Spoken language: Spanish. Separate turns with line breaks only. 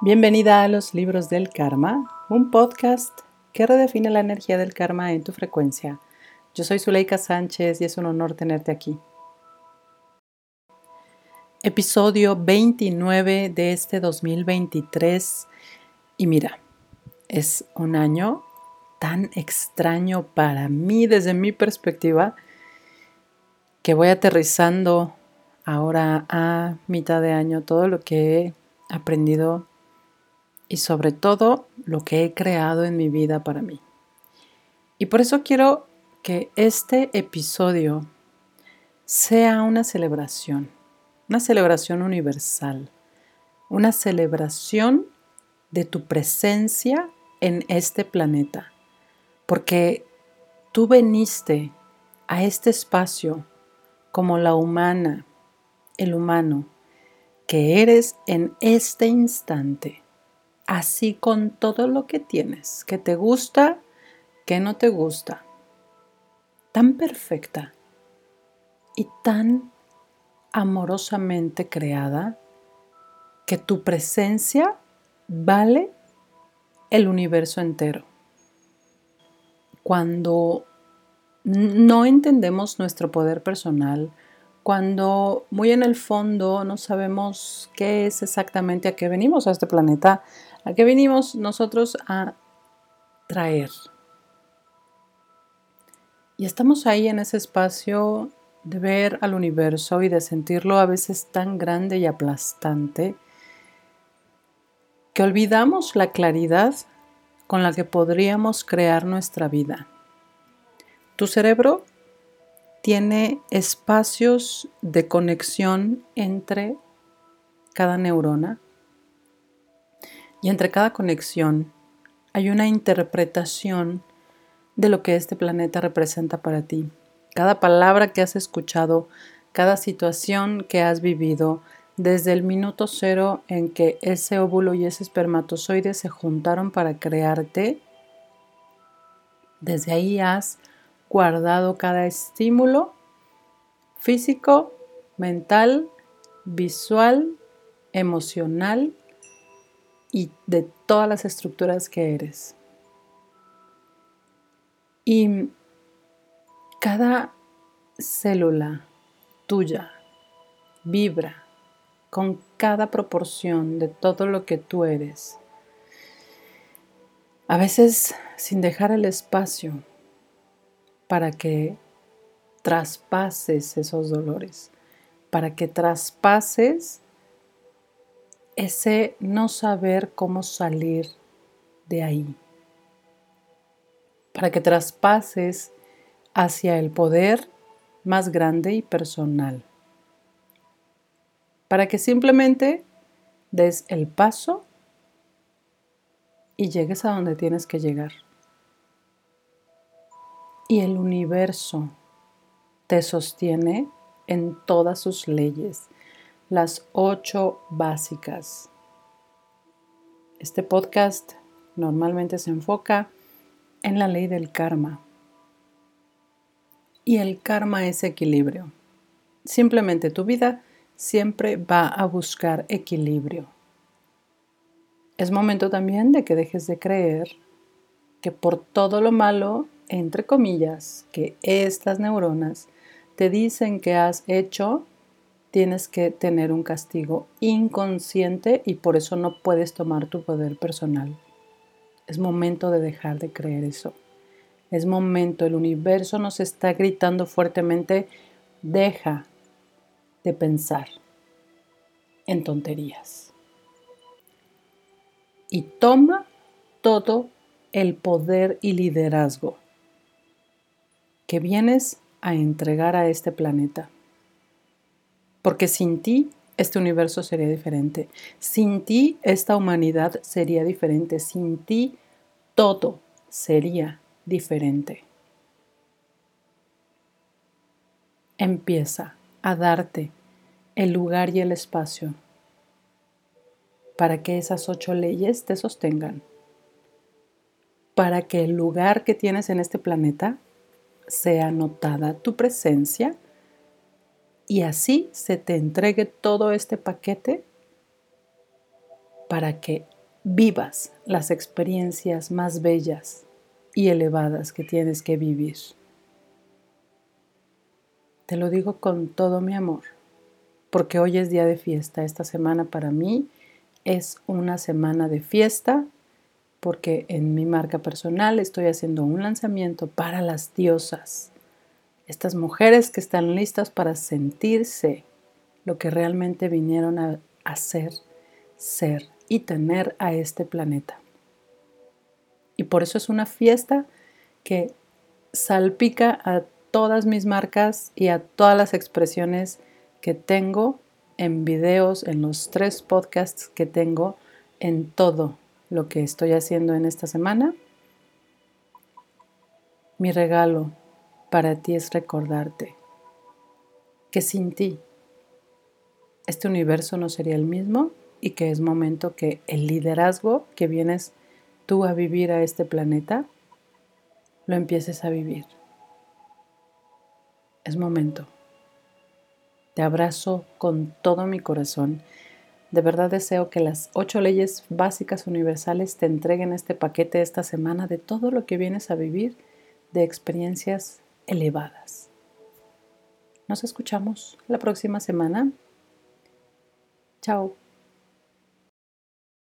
Bienvenida a los libros del karma, un podcast que redefine la energía del karma en tu frecuencia. Yo soy Zuleika Sánchez y es un honor tenerte aquí. Episodio 29 de este 2023. Y mira, es un año tan extraño para mí desde mi perspectiva que voy aterrizando ahora a mitad de año todo lo que he aprendido y sobre todo lo que he creado en mi vida para mí. Y por eso quiero que este episodio sea una celebración, una celebración universal, una celebración de tu presencia en este planeta, porque tú veniste a este espacio como la humana, el humano, que eres en este instante así con todo lo que tienes, que te gusta, que no te gusta. Tan perfecta y tan amorosamente creada que tu presencia vale el universo entero. Cuando no entendemos nuestro poder personal, cuando muy en el fondo no sabemos qué es exactamente a qué venimos a este planeta, a qué venimos nosotros a traer. Y estamos ahí en ese espacio de ver al universo y de sentirlo a veces tan grande y aplastante que olvidamos la claridad con la que podríamos crear nuestra vida. Tu cerebro tiene espacios de conexión entre cada neurona y entre cada conexión hay una interpretación de lo que este planeta representa para ti. Cada palabra que has escuchado, cada situación que has vivido, desde el minuto cero en que ese óvulo y ese espermatozoide se juntaron para crearte, desde ahí has guardado cada estímulo físico, mental, visual, emocional y de todas las estructuras que eres. Y cada célula tuya vibra con cada proporción de todo lo que tú eres. A veces sin dejar el espacio para que traspases esos dolores, para que traspases ese no saber cómo salir de ahí, para que traspases hacia el poder más grande y personal, para que simplemente des el paso y llegues a donde tienes que llegar. Y el universo te sostiene en todas sus leyes, las ocho básicas. Este podcast normalmente se enfoca en la ley del karma. Y el karma es equilibrio. Simplemente tu vida siempre va a buscar equilibrio. Es momento también de que dejes de creer que por todo lo malo entre comillas, que estas neuronas te dicen que has hecho, tienes que tener un castigo inconsciente y por eso no puedes tomar tu poder personal. Es momento de dejar de creer eso. Es momento, el universo nos está gritando fuertemente, deja de pensar en tonterías. Y toma todo el poder y liderazgo que vienes a entregar a este planeta. Porque sin ti este universo sería diferente. Sin ti esta humanidad sería diferente. Sin ti todo sería diferente. Empieza a darte el lugar y el espacio para que esas ocho leyes te sostengan. Para que el lugar que tienes en este planeta sea notada tu presencia y así se te entregue todo este paquete para que vivas las experiencias más bellas y elevadas que tienes que vivir. Te lo digo con todo mi amor, porque hoy es día de fiesta. Esta semana para mí es una semana de fiesta, porque en mi marca personal estoy haciendo un lanzamiento para las diosas. Estas mujeres que están listas para sentirse lo que realmente vinieron a hacer, ser y tener a este planeta. Y por eso es una fiesta que salpica a todas mis marcas y a todas las expresiones que tengo en videos, en los tres podcasts que tengo, en todo lo que estoy haciendo en esta semana. Mi regalo para ti es recordarte que sin ti este universo no sería el mismo y que es momento que el liderazgo que vienes tú a vivir a este planeta lo empieces a vivir. Es momento. Te abrazo con todo mi corazón. De verdad deseo que las ocho leyes básicas universales te entreguen este paquete esta semana de todo lo que vienes a vivir de experiencias elevadas. Nos escuchamos la próxima semana. Chao.